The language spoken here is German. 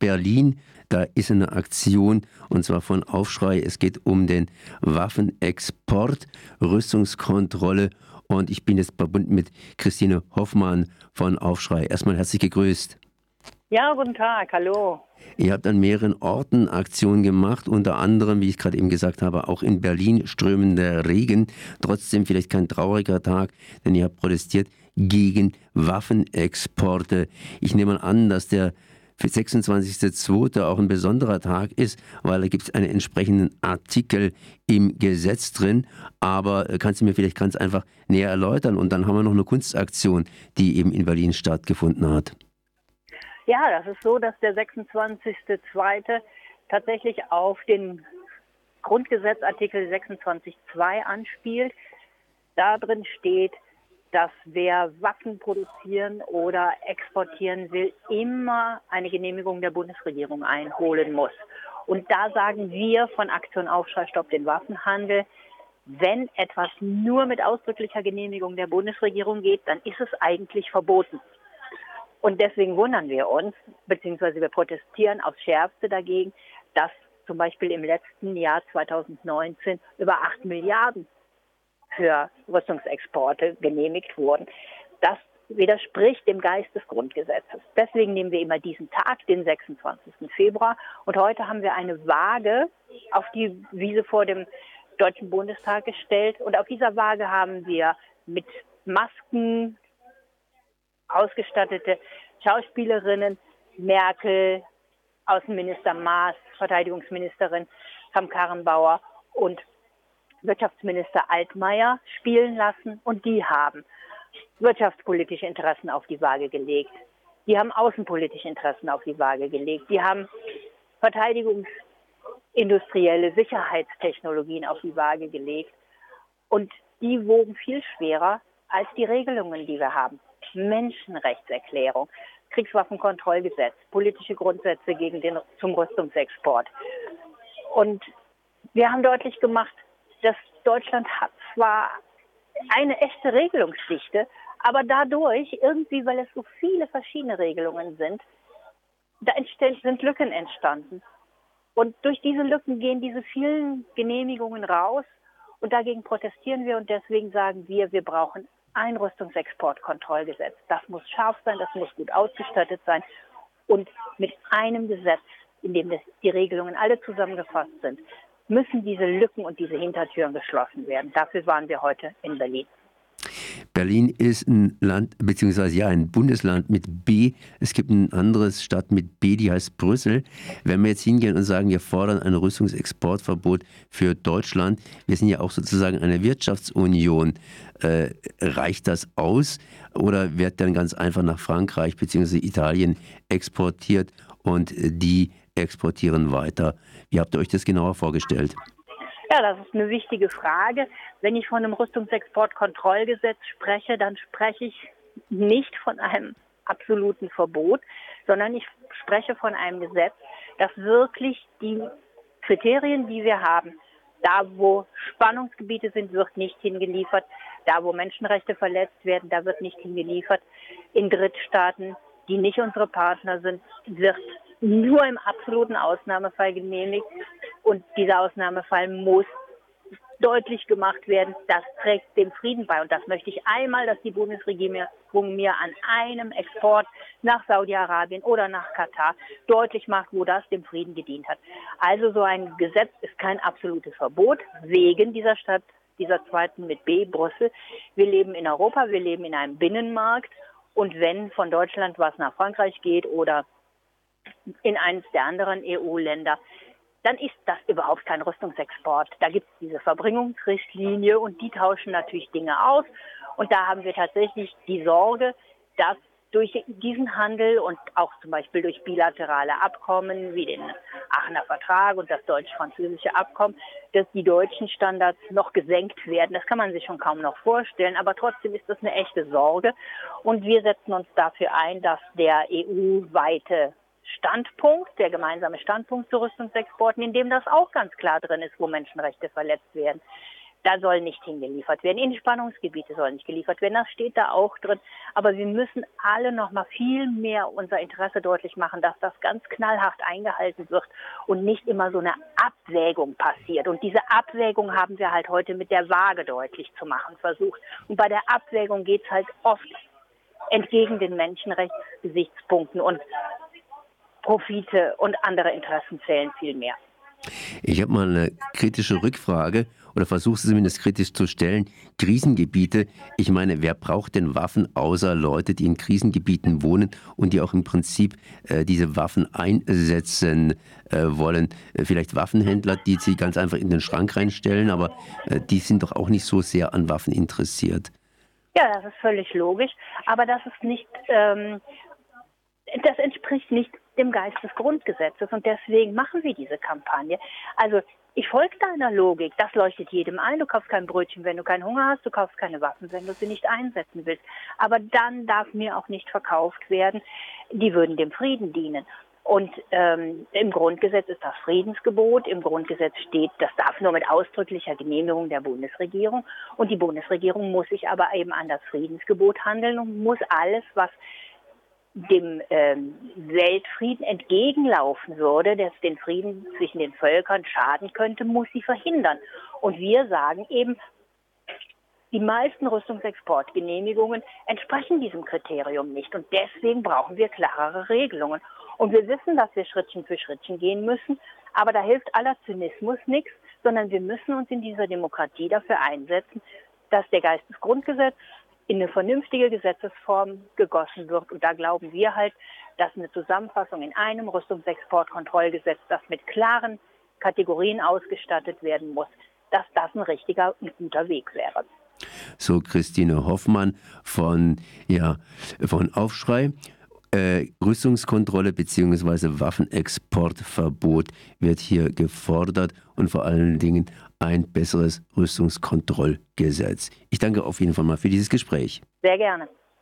Berlin. Da ist eine Aktion und zwar von Aufschrei. Es geht um den Waffenexport, Rüstungskontrolle und ich bin jetzt verbunden mit Christine Hoffmann von Aufschrei. Erstmal herzlich gegrüßt. Ja, guten Tag, hallo. Ihr habt an mehreren Orten Aktionen gemacht, unter anderem, wie ich gerade eben gesagt habe, auch in Berlin strömender Regen. Trotzdem vielleicht kein trauriger Tag, denn ihr habt protestiert gegen Waffenexporte. Ich nehme an, dass der 26.02. auch ein besonderer Tag ist, weil da gibt es einen entsprechenden Artikel im Gesetz drin. Aber äh, kannst du mir vielleicht ganz einfach näher erläutern? Und dann haben wir noch eine Kunstaktion, die eben in Berlin stattgefunden hat. Ja, das ist so, dass der 26.02. tatsächlich auf den Grundgesetzartikel 26.2 anspielt. Da drin steht, dass wer Waffen produzieren oder exportieren will, immer eine Genehmigung der Bundesregierung einholen muss. Und da sagen wir von Aktion Aufschrei Stopp den Waffenhandel, wenn etwas nur mit ausdrücklicher Genehmigung der Bundesregierung geht, dann ist es eigentlich verboten. Und deswegen wundern wir uns, beziehungsweise wir protestieren aufs Schärfste dagegen, dass zum Beispiel im letzten Jahr 2019 über 8 Milliarden für Rüstungsexporte genehmigt wurden. Das widerspricht dem Geist des Grundgesetzes. Deswegen nehmen wir immer diesen Tag, den 26. Februar. Und heute haben wir eine Waage auf die Wiese vor dem Deutschen Bundestag gestellt. Und auf dieser Waage haben wir mit Masken, ausgestattete Schauspielerinnen, Merkel, Außenminister Maas, Verteidigungsministerin Kramp-Karrenbauer und Wirtschaftsminister Altmaier spielen lassen und die haben wirtschaftspolitische Interessen auf die Waage gelegt. Die haben außenpolitische Interessen auf die Waage gelegt. Die haben verteidigungsindustrielle Sicherheitstechnologien auf die Waage gelegt. Und die wogen viel schwerer als die Regelungen, die wir haben. Menschenrechtserklärung, Kriegswaffenkontrollgesetz, politische Grundsätze gegen den, zum Rüstungsexport. Und wir haben deutlich gemacht, dass Deutschland hat zwar eine echte Regelungsdichte, aber dadurch, irgendwie, weil es so viele verschiedene Regelungen sind, da sind Lücken entstanden. Und durch diese Lücken gehen diese vielen Genehmigungen raus und dagegen protestieren wir und deswegen sagen wir, wir brauchen ein Rüstungsexportkontrollgesetz. Das muss scharf sein, das muss gut ausgestattet sein und mit einem Gesetz, in dem die Regelungen alle zusammengefasst sind, müssen diese Lücken und diese Hintertüren geschlossen werden. Dafür waren wir heute in Berlin. Berlin ist ein Land, beziehungsweise ja, ein Bundesland mit B. Es gibt ein anderes Stadt mit B, die heißt Brüssel. Wenn wir jetzt hingehen und sagen, wir fordern ein Rüstungsexportverbot für Deutschland, wir sind ja auch sozusagen eine Wirtschaftsunion. Äh, reicht das aus oder wird dann ganz einfach nach Frankreich bzw. Italien exportiert und die exportieren weiter? Wie habt ihr euch das genauer vorgestellt? Ja, das ist eine wichtige Frage. Wenn ich von einem Rüstungsexportkontrollgesetz spreche, dann spreche ich nicht von einem absoluten Verbot, sondern ich spreche von einem Gesetz, das wirklich die Kriterien, die wir haben, da wo Spannungsgebiete sind, wird nicht hingeliefert, da wo Menschenrechte verletzt werden, da wird nicht hingeliefert, in Drittstaaten, die nicht unsere Partner sind, wird nur im absoluten Ausnahmefall genehmigt. Und dieser Ausnahmefall muss deutlich gemacht werden, das trägt dem Frieden bei. Und das möchte ich einmal, dass die Bundesregierung mir an einem Export nach Saudi-Arabien oder nach Katar deutlich macht, wo das dem Frieden gedient hat. Also so ein Gesetz ist kein absolutes Verbot wegen dieser Stadt, dieser zweiten mit B, Brüssel. Wir leben in Europa, wir leben in einem Binnenmarkt. Und wenn von Deutschland was nach Frankreich geht oder in eines der anderen EU-Länder, dann ist das überhaupt kein Rüstungsexport. Da gibt es diese Verbringungsrichtlinie und die tauschen natürlich Dinge aus. Und da haben wir tatsächlich die Sorge, dass durch diesen Handel und auch zum Beispiel durch bilaterale Abkommen wie den Aachener Vertrag und das deutsch-französische Abkommen, dass die deutschen Standards noch gesenkt werden. Das kann man sich schon kaum noch vorstellen, aber trotzdem ist das eine echte Sorge. Und wir setzen uns dafür ein, dass der EU-weite Standpunkt, der gemeinsame Standpunkt zu Rüstungsexporten, in dem das auch ganz klar drin ist, wo Menschenrechte verletzt werden. da soll nicht hingeliefert werden. In Spannungsgebiete soll nicht geliefert werden. Das steht da auch drin. Aber wir müssen alle noch mal viel mehr unser Interesse deutlich machen, dass das ganz knallhart eingehalten wird und nicht immer so eine Abwägung passiert. Und diese Abwägung haben wir halt heute mit der Waage deutlich zu machen versucht. Und bei der Abwägung geht es halt oft entgegen den Menschenrechtsgesichtspunkten und Profite und andere Interessen zählen viel mehr. Ich habe mal eine kritische Rückfrage oder versuche es zumindest kritisch zu stellen. Krisengebiete, ich meine, wer braucht denn Waffen außer Leute, die in Krisengebieten wohnen und die auch im Prinzip äh, diese Waffen einsetzen äh, wollen? Äh, vielleicht Waffenhändler, die sie ganz einfach in den Schrank reinstellen, aber äh, die sind doch auch nicht so sehr an Waffen interessiert. Ja, das ist völlig logisch, aber das ist nicht, ähm, das entspricht nicht dem Geist des Grundgesetzes und deswegen machen wir diese Kampagne. Also ich folge deiner Logik, das leuchtet jedem ein. Du kaufst kein Brötchen, wenn du keinen Hunger hast, du kaufst keine Waffen, wenn du sie nicht einsetzen willst. Aber dann darf mir auch nicht verkauft werden, die würden dem Frieden dienen. Und ähm, im Grundgesetz ist das Friedensgebot. Im Grundgesetz steht, das darf nur mit ausdrücklicher Genehmigung der Bundesregierung. Und die Bundesregierung muss sich aber eben an das Friedensgebot handeln und muss alles, was dem ähm, Weltfrieden entgegenlaufen würde, das den Frieden zwischen den Völkern schaden könnte, muss sie verhindern. Und wir sagen eben, die meisten Rüstungsexportgenehmigungen entsprechen diesem Kriterium nicht. Und deswegen brauchen wir klarere Regelungen. Und wir wissen, dass wir Schrittchen für Schrittchen gehen müssen. Aber da hilft aller Zynismus nichts, sondern wir müssen uns in dieser Demokratie dafür einsetzen, dass der Geistesgrundgesetz in eine vernünftige Gesetzesform gegossen wird. Und da glauben wir halt, dass eine Zusammenfassung in einem Rüstungsexportkontrollgesetz, das mit klaren Kategorien ausgestattet werden muss, dass das ein richtiger und guter Weg wäre. So Christine Hoffmann von, ja, von Aufschrei. Äh, Rüstungskontrolle bzw. Waffenexportverbot wird hier gefordert und vor allen Dingen ein besseres Rüstungskontrollgesetz. Ich danke auf jeden Fall mal für dieses Gespräch. Sehr gerne.